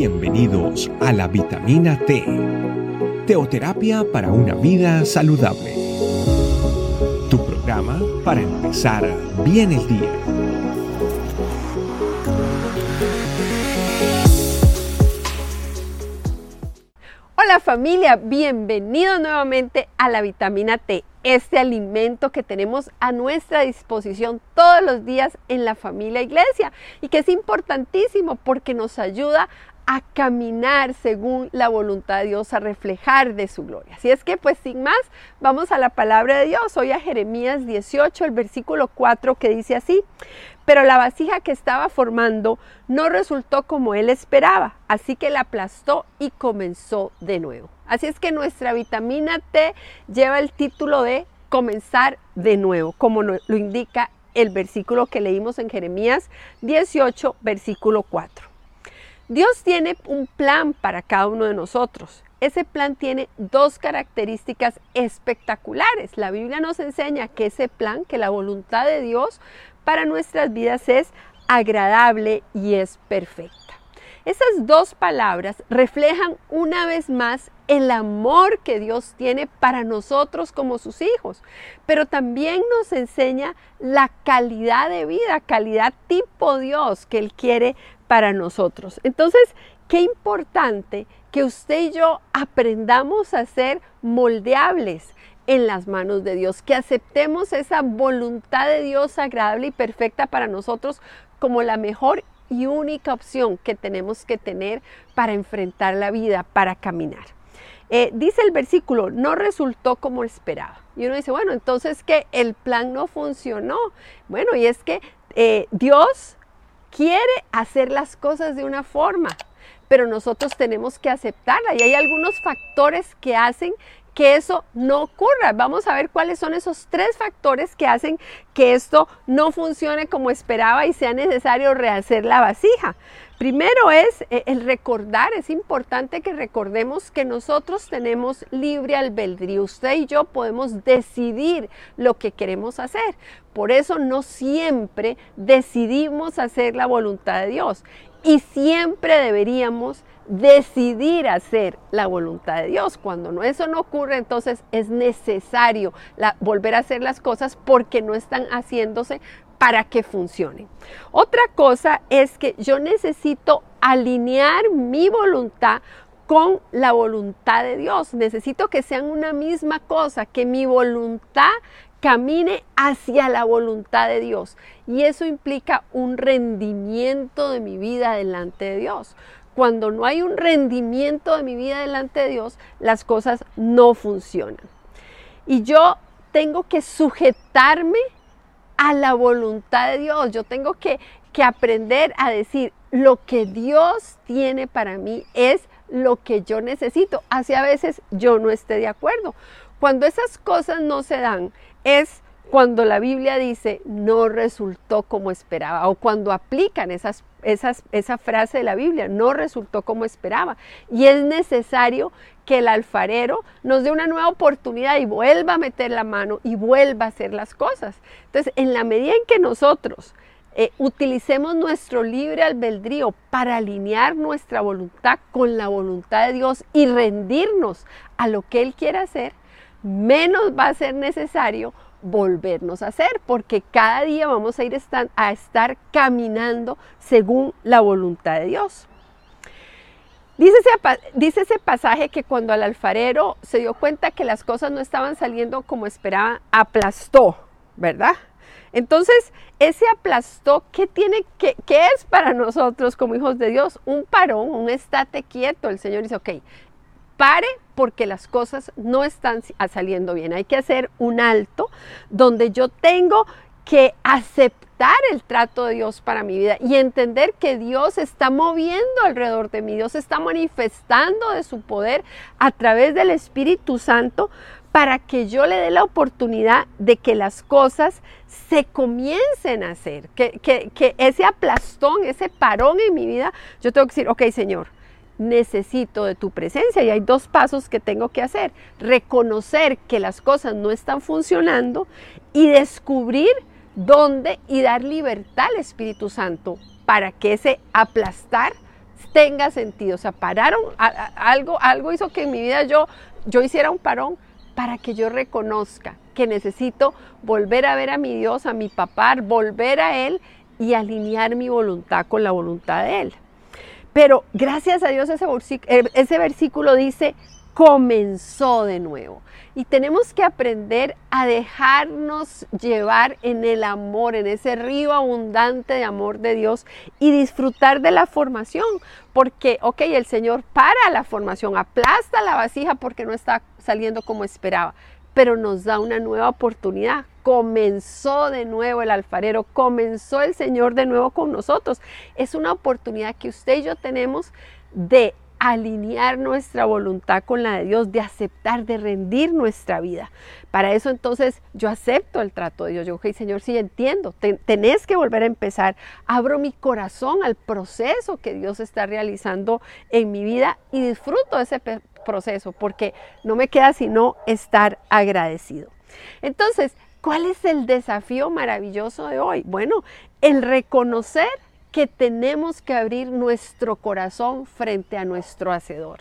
Bienvenidos a la vitamina T, teoterapia para una vida saludable. Tu programa para empezar bien el día. Hola familia, bienvenidos nuevamente a la vitamina T, este alimento que tenemos a nuestra disposición todos los días en la familia iglesia y que es importantísimo porque nos ayuda a caminar según la voluntad de Dios, a reflejar de su gloria. Así es que pues sin más, vamos a la palabra de Dios. Hoy a Jeremías 18, el versículo 4 que dice así, pero la vasija que estaba formando no resultó como él esperaba, así que la aplastó y comenzó de nuevo. Así es que nuestra vitamina T lleva el título de comenzar de nuevo, como lo indica el versículo que leímos en Jeremías 18, versículo 4. Dios tiene un plan para cada uno de nosotros. Ese plan tiene dos características espectaculares. La Biblia nos enseña que ese plan, que la voluntad de Dios para nuestras vidas es agradable y es perfecta. Esas dos palabras reflejan una vez más el amor que Dios tiene para nosotros como sus hijos, pero también nos enseña la calidad de vida, calidad tipo Dios que Él quiere para nosotros. Entonces, qué importante que usted y yo aprendamos a ser moldeables en las manos de Dios, que aceptemos esa voluntad de Dios agradable y perfecta para nosotros como la mejor y única opción que tenemos que tener para enfrentar la vida, para caminar. Eh, dice el versículo, no resultó como esperaba. Y uno dice, bueno, entonces que el plan no funcionó. Bueno, y es que eh, Dios quiere hacer las cosas de una forma, pero nosotros tenemos que aceptarla. Y hay algunos factores que hacen que eso no ocurra. Vamos a ver cuáles son esos tres factores que hacen que esto no funcione como esperaba y sea necesario rehacer la vasija. Primero es eh, el recordar, es importante que recordemos que nosotros tenemos libre albedrío. Usted y yo podemos decidir lo que queremos hacer. Por eso no siempre decidimos hacer la voluntad de Dios y siempre deberíamos decidir hacer la voluntad de Dios. Cuando no, eso no ocurre, entonces es necesario volver a hacer las cosas porque no están haciéndose para que funcionen. Otra cosa es que yo necesito alinear mi voluntad con la voluntad de Dios. Necesito que sean una misma cosa, que mi voluntad camine hacia la voluntad de Dios. Y eso implica un rendimiento de mi vida delante de Dios. Cuando no hay un rendimiento de mi vida delante de Dios, las cosas no funcionan. Y yo tengo que sujetarme a la voluntad de Dios. Yo tengo que, aprender a decir, lo que Dios tiene para mí es lo que yo necesito. Así a veces yo no esté de acuerdo. Cuando esas cosas no se dan, es cuando la Biblia dice no resultó como esperaba o cuando aplican esa frase de la Biblia, no resultó como esperaba. Y es necesario que el alfarero nos dé una nueva oportunidad y vuelva a meter la mano y vuelva a hacer las cosas. Entonces, en la medida en que nosotros eh, utilicemos nuestro libre albedrío para alinear nuestra voluntad con la voluntad de Dios y rendirnos a lo que Él quiere hacer, menos va a ser necesario volvernos a hacer, porque cada día vamos a ir a estar caminando según la voluntad de Dios. Dice ese, dice ese, pasaje que cuando el alfarero se dio cuenta que las cosas no estaban saliendo como esperaba, aplastó, ¿verdad? Entonces, ese aplastó, ¿qué, tiene, qué, qué es para nosotros como hijos de Dios? Un parón, un estate quieto. El Señor dice, ok, pare porque las cosas no están saliendo bien. Hay que hacer un alto donde yo tengo que aceptar el trato de Dios para mi vida y entender que Dios está moviendo alrededor de mí, Dios está manifestando de su poder a través del Espíritu Santo para que yo le dé la oportunidad de que las cosas se comiencen a hacer, que, que ese aplastón, ese parón en mi vida, yo tengo que decir, ok Señor, necesito de tu presencia y hay dos pasos que tengo que hacer. Reconocer que las cosas no están funcionando y descubrir dónde y dar libertad al Espíritu Santo para que ese aplastar tenga sentido. O sea, pararon, algo, algo hizo que en mi vida yo, yo hiciera un parón para que yo reconozca que necesito volver a ver a mi Dios, a mi papá, volver a Él y alinear mi voluntad con la voluntad de Él. Pero gracias a Dios ese, ese versículo dice, comenzó de nuevo. Y tenemos que aprender a dejarnos llevar en el amor, en ese río abundante de amor de Dios y disfrutar de la formación. Porque, ok, el Señor para la formación, aplasta la vasija porque no está saliendo como esperaba, pero nos da una nueva oportunidad. Comenzó de nuevo el alfarero, comenzó el Señor de nuevo con nosotros. Es una oportunidad que usted y yo tenemos de alinear nuestra voluntad con la de Dios, de aceptar, de rendir nuestra vida. Para eso entonces yo acepto el trato de Dios. Yo, ok, Señor, sí entiendo, tenés que volver a empezar. Abro mi corazón al proceso que Dios está realizando en mi vida y disfruto de ese proceso porque no me queda sino estar agradecido. Entonces, ¿cuál es el desafío maravilloso de hoy? Bueno, el reconocer que tenemos que abrir nuestro corazón frente a nuestro Hacedor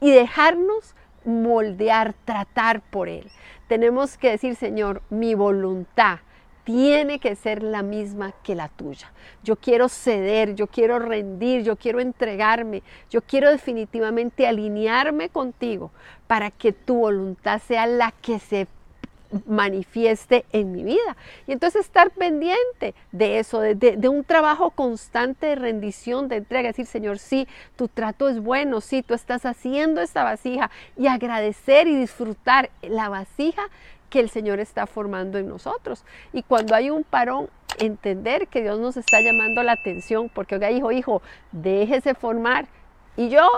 y dejarnos moldear, tratar por Él. Tenemos que decir, Señor, mi voluntad tiene que ser la misma que la tuya. Yo quiero ceder, yo quiero rendir, yo quiero entregarme, yo quiero definitivamente alinearme contigo para que tu voluntad sea la que se manifieste en mi vida. Y entonces estar pendiente de eso, de, un trabajo constante de rendición, de entrega, decir, Señor, sí, tu trato es bueno, sí, tú estás haciendo esta vasija y agradecer y disfrutar la vasija que el Señor está formando en nosotros. Y cuando hay un parón, entender que Dios nos está llamando la atención, porque oiga, hijo, hijo, déjese formar. Y yo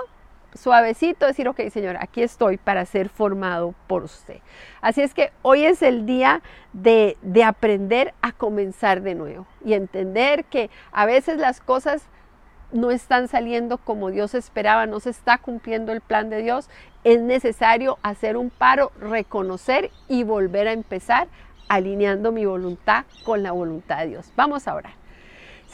suavecito decir, ok, Señor, aquí estoy para ser formado por usted. Así es que hoy es el día de, de, aprender a comenzar de nuevo y entender que a veces las cosas no están saliendo como Dios esperaba, no se está cumpliendo el plan de Dios. Es necesario hacer un paro, reconocer y volver a empezar alineando mi voluntad con la voluntad de Dios. Vamos a orar.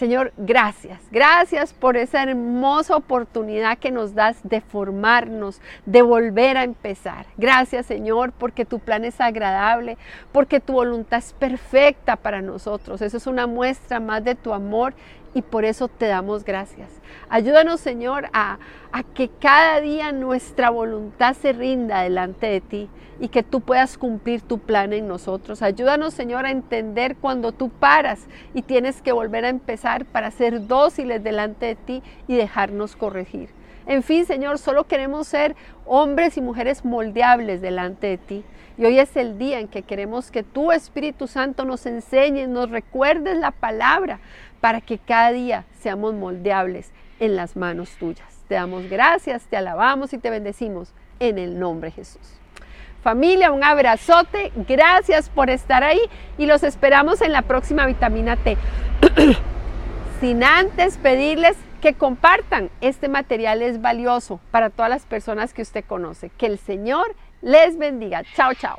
Señor, gracias. Gracias por esa hermosa oportunidad que nos das de formarnos, de volver a empezar. Gracias, Señor, porque tu plan es agradable, porque tu voluntad es perfecta para nosotros. Eso es una muestra más de tu amor y por eso te damos gracias. Ayúdanos, Señor, a, que cada día nuestra voluntad se rinda delante de ti y que tú puedas cumplir tu plan en nosotros. Ayúdanos, Señor, a entender cuando tú paras y tienes que volver a empezar para ser dóciles delante de ti y dejarnos corregir. En fin, Señor, solo queremos ser hombres y mujeres moldeables delante de ti. Y hoy es el día en que queremos que tu Espíritu Santo nos enseñe, nos recuerdes la palabra para que cada día seamos moldeables en las manos tuyas. Te damos gracias, te alabamos y te bendecimos en el nombre de Jesús. Familia, un abrazote, gracias por estar ahí y los esperamos en la próxima vitamina T. Sin antes pedirles que compartan este material es valioso para todas las personas que usted conoce. Que el Señor les bendiga. Chao, chao.